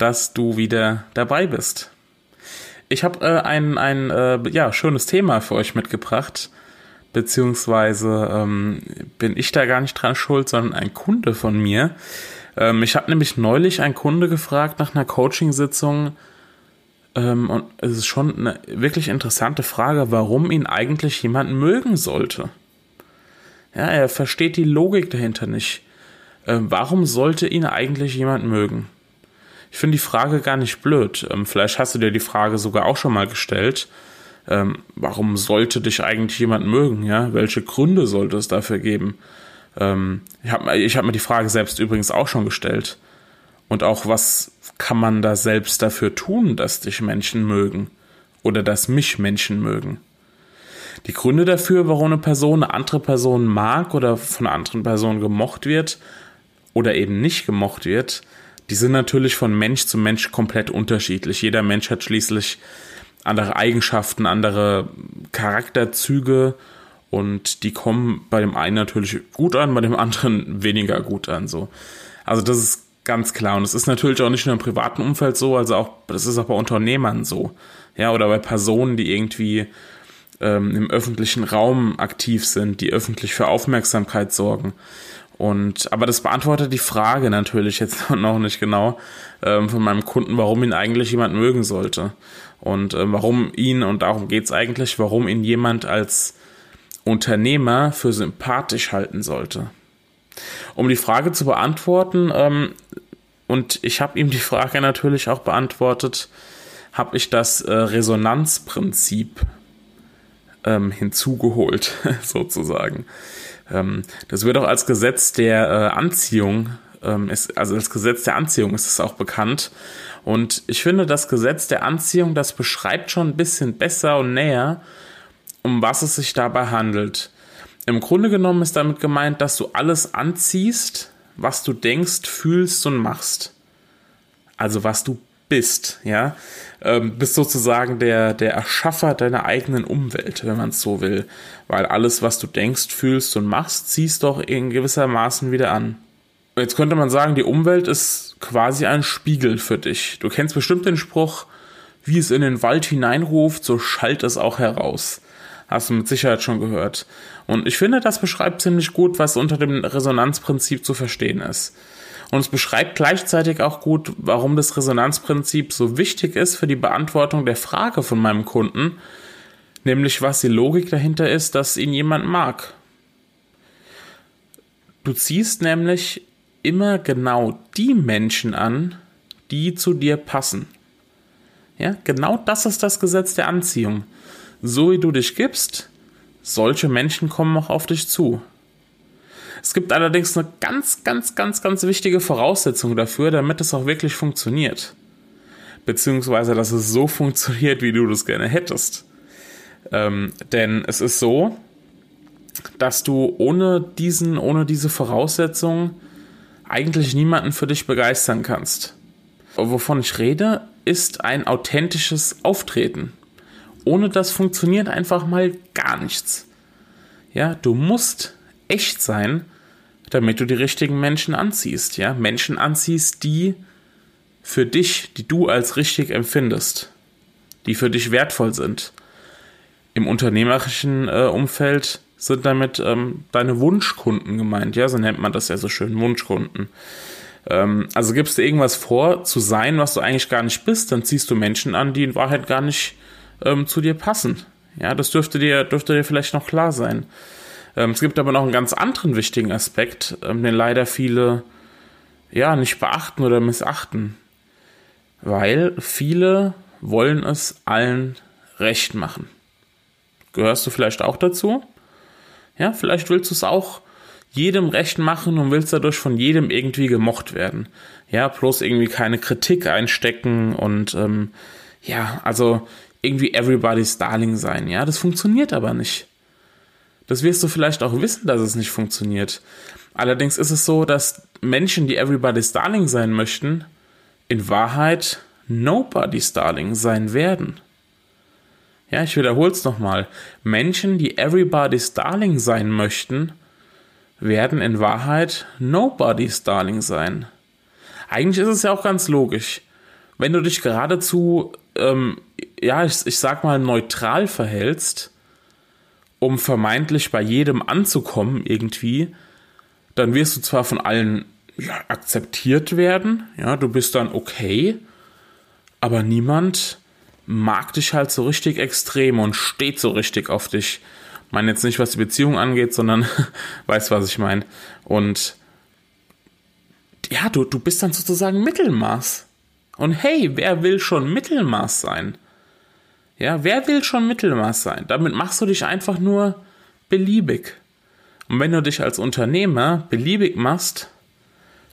dass du wieder dabei bist. Ich habe äh, ein, ein äh, ja, schönes Thema für euch mitgebracht, beziehungsweise ähm, bin ich da gar nicht dran schuld, sondern ein Kunde von mir. Ähm, ich habe nämlich neulich einen Kunde gefragt nach einer Coachingsitzung, ähm, und es ist schon eine wirklich interessante Frage, warum ihn eigentlich jemand mögen sollte. Ja, er versteht die Logik dahinter nicht. Ähm, warum sollte ihn eigentlich jemand mögen? Ich finde die Frage gar nicht blöd. Ähm, vielleicht hast du dir die Frage sogar auch schon mal gestellt. Ähm, warum sollte dich eigentlich jemand mögen? Ja, welche Gründe sollte es dafür geben? Ähm, ich habe ich hab mir die Frage selbst übrigens auch schon gestellt. Und auch, was kann man da selbst dafür tun, dass dich Menschen mögen? Oder dass mich Menschen mögen? Die Gründe dafür, warum eine Person eine andere Person mag oder von einer anderen Person gemocht wird oder eben nicht gemocht wird, die sind natürlich von Mensch zu Mensch komplett unterschiedlich. Jeder Mensch hat schließlich andere Eigenschaften, andere Charakterzüge und die kommen bei dem einen natürlich gut an, bei dem anderen weniger gut an. So. Also das ist ganz klar. Und es ist natürlich auch nicht nur im privaten Umfeld so, also auch, das ist auch bei Unternehmern so. Ja, oder bei Personen, die irgendwie ähm, im öffentlichen Raum aktiv sind, die öffentlich für Aufmerksamkeit sorgen. Und aber das beantwortet die Frage natürlich jetzt noch nicht genau ähm, von meinem Kunden, warum ihn eigentlich jemand mögen sollte. Und äh, warum ihn, und darum geht's eigentlich, warum ihn jemand als Unternehmer für sympathisch halten sollte. Um die Frage zu beantworten, ähm, und ich habe ihm die Frage natürlich auch beantwortet, habe ich das äh, Resonanzprinzip ähm, hinzugeholt, sozusagen. Ähm, das wird auch als Gesetz der äh, Anziehung, ähm, ist, also als Gesetz der Anziehung ist es auch bekannt. Und ich finde, das Gesetz der Anziehung, das beschreibt schon ein bisschen besser und näher, um was es sich dabei handelt. Im Grunde genommen ist damit gemeint, dass du alles anziehst, was du denkst, fühlst und machst. Also was du bist, ja, ähm, bist sozusagen der, der Erschaffer deiner eigenen Umwelt, wenn man es so will. Weil alles, was du denkst, fühlst und machst, ziehst doch in gewissermaßen wieder an. Jetzt könnte man sagen, die Umwelt ist quasi ein Spiegel für dich. Du kennst bestimmt den Spruch, wie es in den Wald hineinruft, so schallt es auch heraus. Hast du mit Sicherheit schon gehört. Und ich finde, das beschreibt ziemlich gut, was unter dem Resonanzprinzip zu verstehen ist. Und es beschreibt gleichzeitig auch gut, warum das Resonanzprinzip so wichtig ist für die Beantwortung der Frage von meinem Kunden, nämlich was die Logik dahinter ist, dass ihn jemand mag. Du ziehst nämlich immer genau die Menschen an, die zu dir passen. Ja, genau das ist das Gesetz der Anziehung. So wie du dich gibst, solche Menschen kommen auch auf dich zu. Es gibt allerdings eine ganz, ganz, ganz, ganz wichtige Voraussetzung dafür, damit es auch wirklich funktioniert. Beziehungsweise, dass es so funktioniert, wie du das gerne hättest. Ähm, denn es ist so, dass du ohne diesen, ohne diese Voraussetzung eigentlich niemanden für dich begeistern kannst. Wovon ich rede, ist ein authentisches Auftreten. Ohne das funktioniert einfach mal gar nichts. Ja, du musst echt sein, damit du die richtigen Menschen anziehst, ja? Menschen anziehst, die für dich, die du als richtig empfindest, die für dich wertvoll sind. Im unternehmerischen äh, Umfeld sind damit ähm, deine Wunschkunden gemeint, ja, so nennt man das ja so schön, Wunschkunden. Ähm, also gibst du irgendwas vor zu sein, was du eigentlich gar nicht bist, dann ziehst du Menschen an, die in Wahrheit gar nicht ähm, zu dir passen. Ja, das dürfte dir, dürfte dir vielleicht noch klar sein. Ähm, es gibt aber noch einen ganz anderen wichtigen Aspekt, ähm, den leider viele ja nicht beachten oder missachten. Weil viele wollen es allen recht machen. Gehörst du vielleicht auch dazu? Ja, vielleicht willst du es auch jedem recht machen und willst dadurch von jedem irgendwie gemocht werden. Ja, bloß irgendwie keine Kritik einstecken und ähm, ja, also irgendwie everybody's darling sein. Ja, das funktioniert aber nicht. Das wirst du vielleicht auch wissen, dass es nicht funktioniert. Allerdings ist es so, dass Menschen, die everybody's darling sein möchten, in Wahrheit nobody's darling sein werden. Ja, ich wiederhole es nochmal. Menschen, die everybody's darling sein möchten, werden in Wahrheit nobody's darling sein. Eigentlich ist es ja auch ganz logisch. Wenn du dich geradezu, ähm, ja, ich, ich sag mal, neutral verhältst, um vermeintlich bei jedem anzukommen irgendwie, dann wirst du zwar von allen ja, akzeptiert werden, ja, du bist dann okay, aber niemand mag dich halt so richtig extrem und steht so richtig auf dich. Ich meine jetzt nicht, was die Beziehung angeht, sondern weißt, was ich meine. Und ja, du, du bist dann sozusagen Mittelmaß. Und hey, wer will schon Mittelmaß sein? Ja, wer will schon Mittelmaß sein? Damit machst du dich einfach nur beliebig. Und wenn du dich als Unternehmer beliebig machst,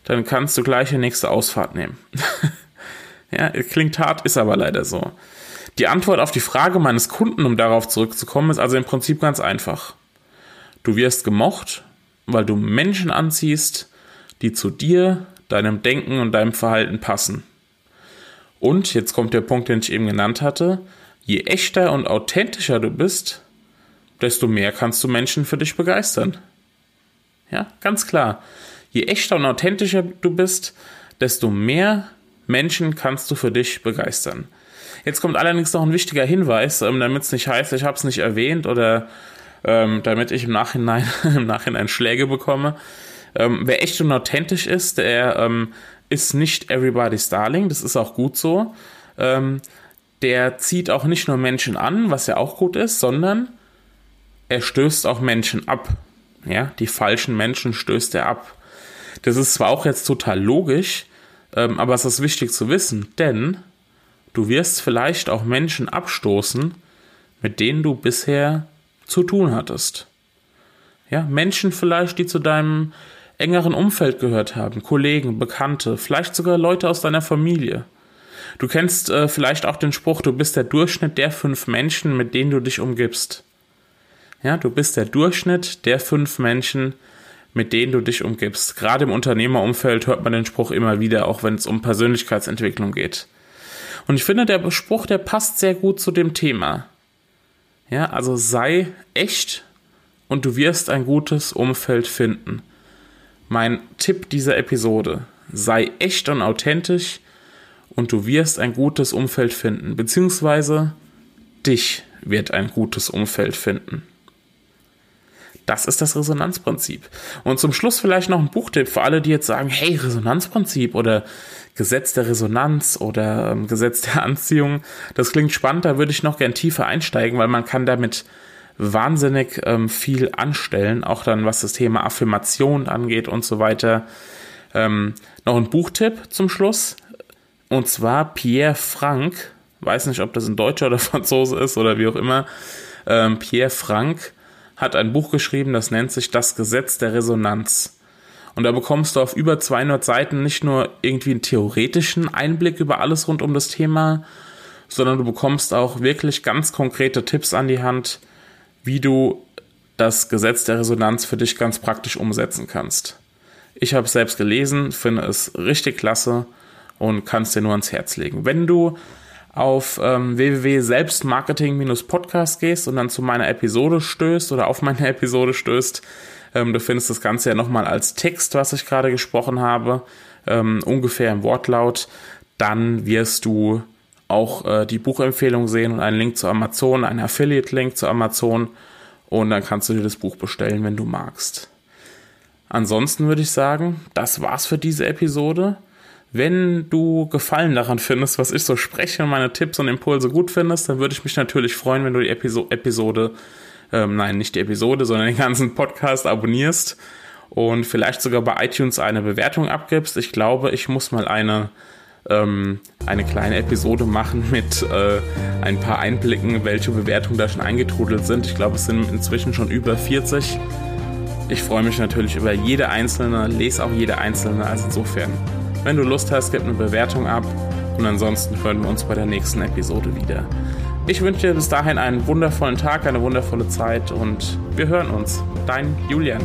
dann kannst du gleich die nächste Ausfahrt nehmen. ja, klingt hart, ist aber leider so. Die Antwort auf die Frage meines Kunden, um darauf zurückzukommen, ist also im Prinzip ganz einfach. Du wirst gemocht, weil du Menschen anziehst, die zu dir, deinem Denken und deinem Verhalten passen. Und, jetzt kommt der Punkt, den ich eben genannt hatte, je echter und authentischer du bist, desto mehr kannst du Menschen für dich begeistern. Ja, ganz klar. Je echter und authentischer du bist, desto mehr Menschen kannst du für dich begeistern. Jetzt kommt allerdings noch ein wichtiger Hinweis, ähm, damit es nicht heißt, ich habe es nicht erwähnt oder ähm, damit ich im Nachhinein, im Nachhinein Schläge bekomme. Ähm, wer echt und authentisch ist, der ähm, ist nicht everybody's darling, das ist auch gut so. Der zieht auch nicht nur Menschen an, was ja auch gut ist, sondern er stößt auch Menschen ab. Ja, die falschen Menschen stößt er ab. Das ist zwar auch jetzt total logisch, ähm, aber es ist wichtig zu wissen, denn du wirst vielleicht auch Menschen abstoßen, mit denen du bisher zu tun hattest. Ja, Menschen vielleicht, die zu deinem engeren Umfeld gehört haben, Kollegen, Bekannte, vielleicht sogar Leute aus deiner Familie. Du kennst äh, vielleicht auch den Spruch, du bist der Durchschnitt der fünf Menschen, mit denen du dich umgibst. Ja, du bist der Durchschnitt der fünf Menschen, mit denen du dich umgibst. Gerade im Unternehmerumfeld hört man den Spruch immer wieder, auch wenn es um Persönlichkeitsentwicklung geht. Und ich finde, der Spruch, der passt sehr gut zu dem Thema. Ja, also sei echt und du wirst ein gutes Umfeld finden. Mein Tipp dieser Episode, sei echt und authentisch und du wirst ein gutes Umfeld finden, beziehungsweise dich wird ein gutes Umfeld finden. Das ist das Resonanzprinzip. Und zum Schluss vielleicht noch ein Buchtipp für alle, die jetzt sagen, hey, Resonanzprinzip oder Gesetz der Resonanz oder ähm, Gesetz der Anziehung. Das klingt spannend, da würde ich noch gern tiefer einsteigen, weil man kann damit wahnsinnig ähm, viel anstellen, auch dann was das Thema Affirmation angeht und so weiter. Ähm, noch ein Buchtipp zum Schluss. Und zwar Pierre Frank, weiß nicht, ob das ein Deutscher oder Franzose ist oder wie auch immer. Ähm, Pierre Frank hat ein Buch geschrieben, das nennt sich Das Gesetz der Resonanz. Und da bekommst du auf über 200 Seiten nicht nur irgendwie einen theoretischen Einblick über alles rund um das Thema, sondern du bekommst auch wirklich ganz konkrete Tipps an die Hand, wie du das Gesetz der Resonanz für dich ganz praktisch umsetzen kannst. Ich habe es selbst gelesen, finde es richtig klasse und kann es dir nur ans Herz legen. Wenn du auf ähm, www.selbstmarketing-podcast gehst und dann zu meiner Episode stößt oder auf meine Episode stößt, ähm, du findest das Ganze ja nochmal als Text, was ich gerade gesprochen habe, ähm, ungefähr im Wortlaut, dann wirst du auch äh, die Buchempfehlung sehen und einen Link zu Amazon, einen Affiliate-Link zu Amazon und dann kannst du dir das Buch bestellen, wenn du magst. Ansonsten würde ich sagen, das war's für diese Episode. Wenn du Gefallen daran findest, was ich so spreche und meine Tipps und Impulse gut findest, dann würde ich mich natürlich freuen, wenn du die Episo Episode, ähm, nein, nicht die Episode, sondern den ganzen Podcast abonnierst und vielleicht sogar bei iTunes eine Bewertung abgibst. Ich glaube, ich muss mal eine ähm, eine kleine Episode machen mit äh, ein paar Einblicken, welche Bewertungen da schon eingetrudelt sind. Ich glaube, es sind inzwischen schon über 40. Ich freue mich natürlich über jede einzelne, lese auch jede einzelne, also insofern, wenn du Lust hast, gib eine Bewertung ab und ansonsten hören wir uns bei der nächsten Episode wieder. Ich wünsche dir bis dahin einen wundervollen Tag, eine wundervolle Zeit und wir hören uns. Dein Julian.